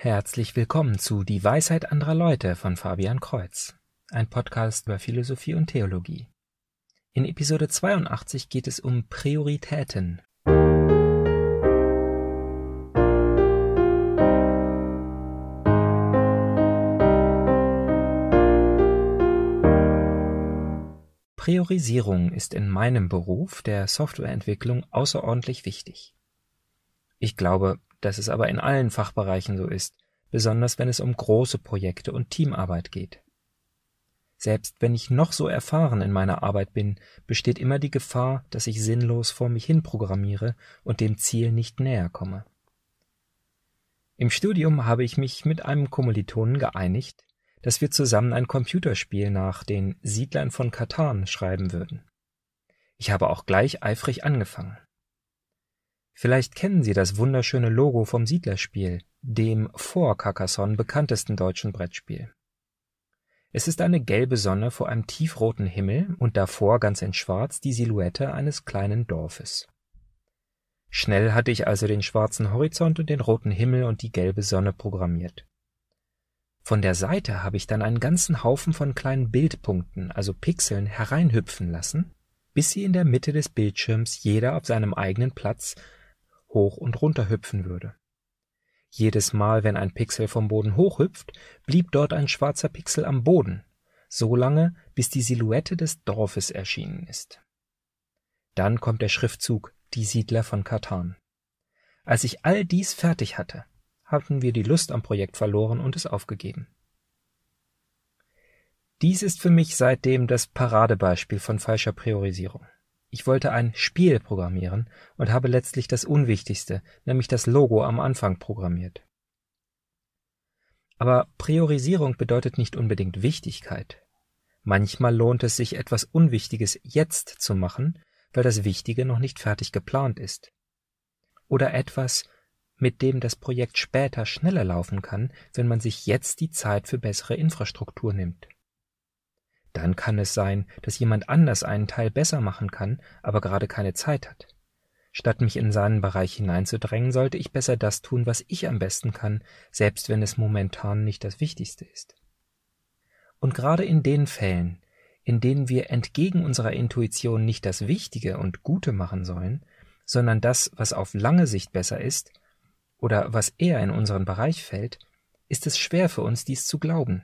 Herzlich willkommen zu Die Weisheit anderer Leute von Fabian Kreuz, ein Podcast über Philosophie und Theologie. In Episode 82 geht es um Prioritäten. Priorisierung ist in meinem Beruf der Softwareentwicklung außerordentlich wichtig. Ich glaube, dass es aber in allen Fachbereichen so ist, besonders wenn es um große Projekte und Teamarbeit geht. Selbst wenn ich noch so erfahren in meiner Arbeit bin, besteht immer die Gefahr, dass ich sinnlos vor mich hin programmiere und dem Ziel nicht näher komme. Im Studium habe ich mich mit einem Kommilitonen geeinigt, dass wir zusammen ein Computerspiel nach den Siedlern von Katan schreiben würden. Ich habe auch gleich eifrig angefangen. Vielleicht kennen Sie das wunderschöne Logo vom Siedlerspiel, dem vor Carcassonne bekanntesten deutschen Brettspiel. Es ist eine gelbe Sonne vor einem tiefroten Himmel und davor ganz in Schwarz die Silhouette eines kleinen Dorfes. Schnell hatte ich also den schwarzen Horizont und den roten Himmel und die gelbe Sonne programmiert. Von der Seite habe ich dann einen ganzen Haufen von kleinen Bildpunkten, also Pixeln, hereinhüpfen lassen, bis sie in der Mitte des Bildschirms jeder auf seinem eigenen Platz hoch und runter hüpfen würde. Jedes Mal, wenn ein Pixel vom Boden hochhüpft, blieb dort ein schwarzer Pixel am Boden, so lange, bis die Silhouette des Dorfes erschienen ist. Dann kommt der Schriftzug Die Siedler von Katan. Als ich all dies fertig hatte, hatten wir die Lust am Projekt verloren und es aufgegeben. Dies ist für mich seitdem das Paradebeispiel von falscher Priorisierung. Ich wollte ein Spiel programmieren und habe letztlich das Unwichtigste, nämlich das Logo am Anfang programmiert. Aber Priorisierung bedeutet nicht unbedingt Wichtigkeit. Manchmal lohnt es sich, etwas Unwichtiges jetzt zu machen, weil das Wichtige noch nicht fertig geplant ist. Oder etwas, mit dem das Projekt später schneller laufen kann, wenn man sich jetzt die Zeit für bessere Infrastruktur nimmt. Dann kann es sein, dass jemand anders einen Teil besser machen kann, aber gerade keine Zeit hat. Statt mich in seinen Bereich hineinzudrängen, sollte ich besser das tun, was ich am besten kann, selbst wenn es momentan nicht das Wichtigste ist. Und gerade in den Fällen, in denen wir entgegen unserer Intuition nicht das Wichtige und Gute machen sollen, sondern das, was auf lange Sicht besser ist, oder was eher in unseren Bereich fällt, ist es schwer für uns, dies zu glauben.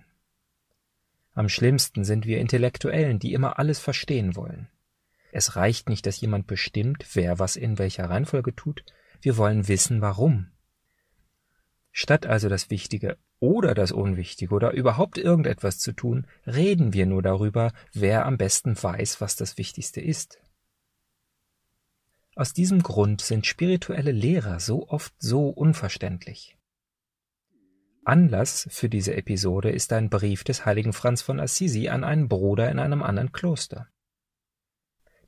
Am schlimmsten sind wir Intellektuellen, die immer alles verstehen wollen. Es reicht nicht, dass jemand bestimmt, wer was in welcher Reihenfolge tut, wir wollen wissen, warum. Statt also das Wichtige oder das Unwichtige oder überhaupt irgendetwas zu tun, reden wir nur darüber, wer am besten weiß, was das Wichtigste ist. Aus diesem Grund sind spirituelle Lehrer so oft so unverständlich. Anlass für diese Episode ist ein Brief des heiligen Franz von Assisi an einen Bruder in einem anderen Kloster.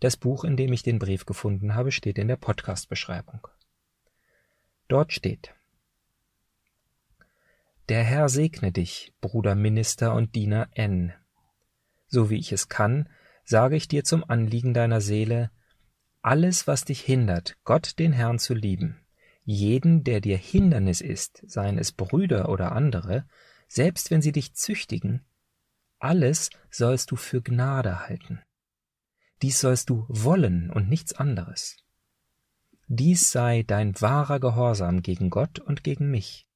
Das Buch, in dem ich den Brief gefunden habe, steht in der Podcast-Beschreibung. Dort steht Der Herr segne dich, Bruder Minister und Diener N. So wie ich es kann, sage ich dir zum Anliegen deiner Seele, alles, was dich hindert, Gott den Herrn zu lieben, jeden, der dir Hindernis ist, seien es Brüder oder andere, selbst wenn sie dich züchtigen, alles sollst du für Gnade halten. Dies sollst du wollen und nichts anderes. Dies sei dein wahrer Gehorsam gegen Gott und gegen mich.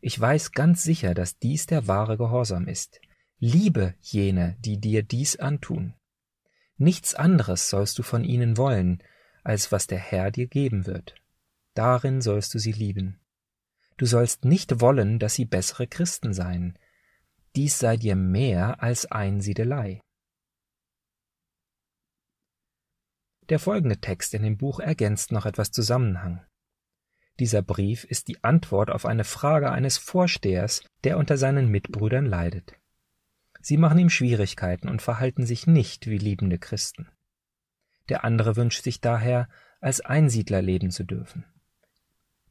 Ich weiß ganz sicher, dass dies der wahre Gehorsam ist. Liebe jene, die dir dies antun. Nichts anderes sollst du von ihnen wollen, als was der Herr dir geben wird darin sollst du sie lieben. Du sollst nicht wollen, dass sie bessere Christen seien. Dies sei dir mehr als Einsiedelei. Der folgende Text in dem Buch ergänzt noch etwas Zusammenhang. Dieser Brief ist die Antwort auf eine Frage eines Vorstehers, der unter seinen Mitbrüdern leidet. Sie machen ihm Schwierigkeiten und verhalten sich nicht wie liebende Christen. Der andere wünscht sich daher, als Einsiedler leben zu dürfen.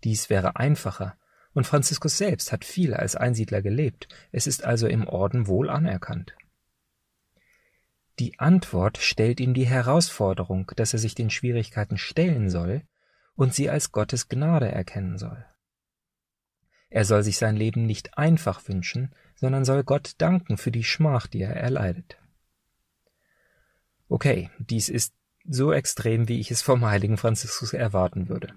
Dies wäre einfacher, und Franziskus selbst hat viel als Einsiedler gelebt, es ist also im Orden wohl anerkannt. Die Antwort stellt ihm die Herausforderung, dass er sich den Schwierigkeiten stellen soll und sie als Gottes Gnade erkennen soll. Er soll sich sein Leben nicht einfach wünschen, sondern soll Gott danken für die Schmach, die er erleidet. Okay, dies ist so extrem, wie ich es vom heiligen Franziskus erwarten würde.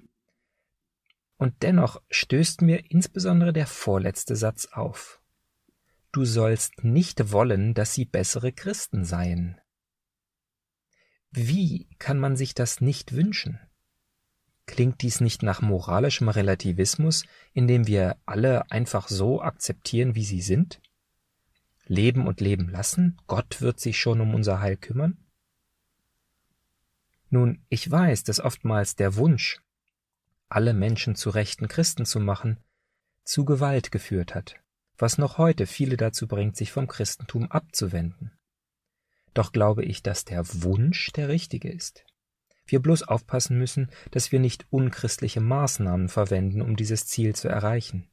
Und dennoch stößt mir insbesondere der vorletzte Satz auf. Du sollst nicht wollen, dass sie bessere Christen seien. Wie kann man sich das nicht wünschen? Klingt dies nicht nach moralischem Relativismus, indem wir alle einfach so akzeptieren, wie sie sind? Leben und leben lassen? Gott wird sich schon um unser Heil kümmern? Nun, ich weiß, dass oftmals der Wunsch, alle Menschen zu rechten Christen zu machen, zu Gewalt geführt hat, was noch heute viele dazu bringt, sich vom Christentum abzuwenden. Doch glaube ich, dass der Wunsch der richtige ist. Wir bloß aufpassen müssen, dass wir nicht unchristliche Maßnahmen verwenden, um dieses Ziel zu erreichen.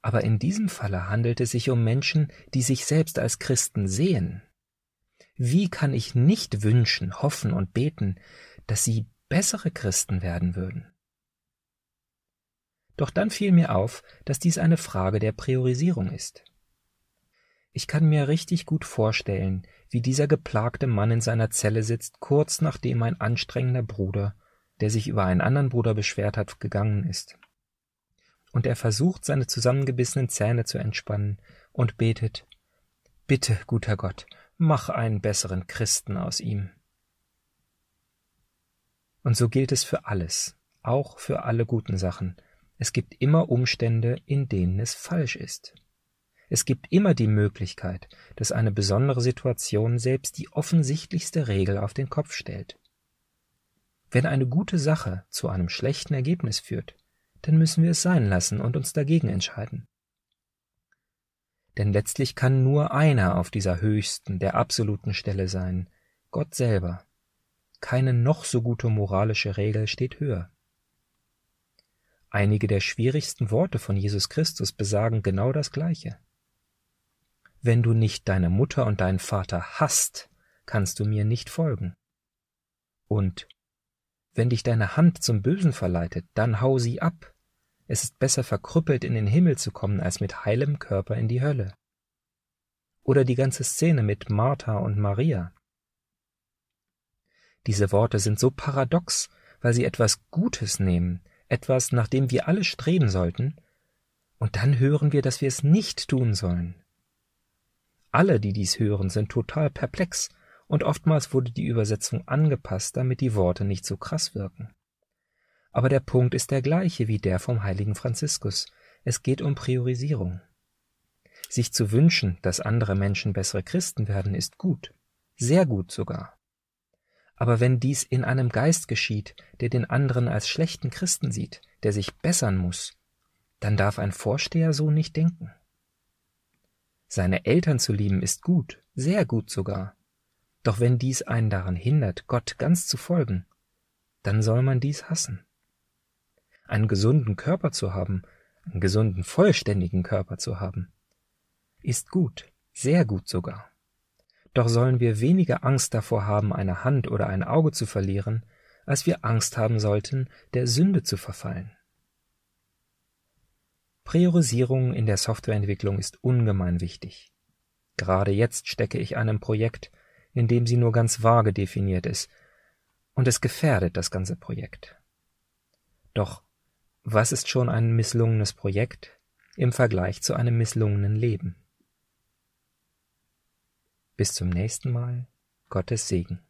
Aber in diesem Falle handelt es sich um Menschen, die sich selbst als Christen sehen, wie kann ich nicht wünschen, hoffen und beten, dass sie bessere Christen werden würden? Doch dann fiel mir auf, dass dies eine Frage der Priorisierung ist. Ich kann mir richtig gut vorstellen, wie dieser geplagte Mann in seiner Zelle sitzt, kurz nachdem ein anstrengender Bruder, der sich über einen anderen Bruder beschwert hat, gegangen ist. Und er versucht, seine zusammengebissenen Zähne zu entspannen und betet Bitte, guter Gott, mach einen besseren Christen aus ihm. Und so gilt es für alles, auch für alle guten Sachen. Es gibt immer Umstände, in denen es falsch ist. Es gibt immer die Möglichkeit, dass eine besondere Situation selbst die offensichtlichste Regel auf den Kopf stellt. Wenn eine gute Sache zu einem schlechten Ergebnis führt, dann müssen wir es sein lassen und uns dagegen entscheiden denn letztlich kann nur einer auf dieser höchsten, der absoluten Stelle sein, Gott selber. Keine noch so gute moralische Regel steht höher. Einige der schwierigsten Worte von Jesus Christus besagen genau das Gleiche. Wenn du nicht deine Mutter und deinen Vater hast, kannst du mir nicht folgen. Und wenn dich deine Hand zum Bösen verleitet, dann hau sie ab. Es ist besser verkrüppelt in den Himmel zu kommen, als mit heilem Körper in die Hölle. Oder die ganze Szene mit Martha und Maria. Diese Worte sind so paradox, weil sie etwas Gutes nehmen, etwas, nach dem wir alle streben sollten, und dann hören wir, dass wir es nicht tun sollen. Alle, die dies hören, sind total perplex, und oftmals wurde die Übersetzung angepasst, damit die Worte nicht so krass wirken. Aber der Punkt ist der gleiche wie der vom heiligen Franziskus. Es geht um Priorisierung. Sich zu wünschen, dass andere Menschen bessere Christen werden, ist gut, sehr gut sogar. Aber wenn dies in einem Geist geschieht, der den anderen als schlechten Christen sieht, der sich bessern muss, dann darf ein Vorsteher so nicht denken. Seine Eltern zu lieben ist gut, sehr gut sogar. Doch wenn dies einen daran hindert, Gott ganz zu folgen, dann soll man dies hassen einen gesunden Körper zu haben, einen gesunden, vollständigen Körper zu haben, ist gut, sehr gut sogar. Doch sollen wir weniger Angst davor haben, eine Hand oder ein Auge zu verlieren, als wir Angst haben sollten, der Sünde zu verfallen. Priorisierung in der Softwareentwicklung ist ungemein wichtig. Gerade jetzt stecke ich einem Projekt, in dem sie nur ganz vage definiert ist, und es gefährdet das ganze Projekt. Doch was ist schon ein misslungenes Projekt im Vergleich zu einem misslungenen Leben? Bis zum nächsten Mal. Gottes Segen.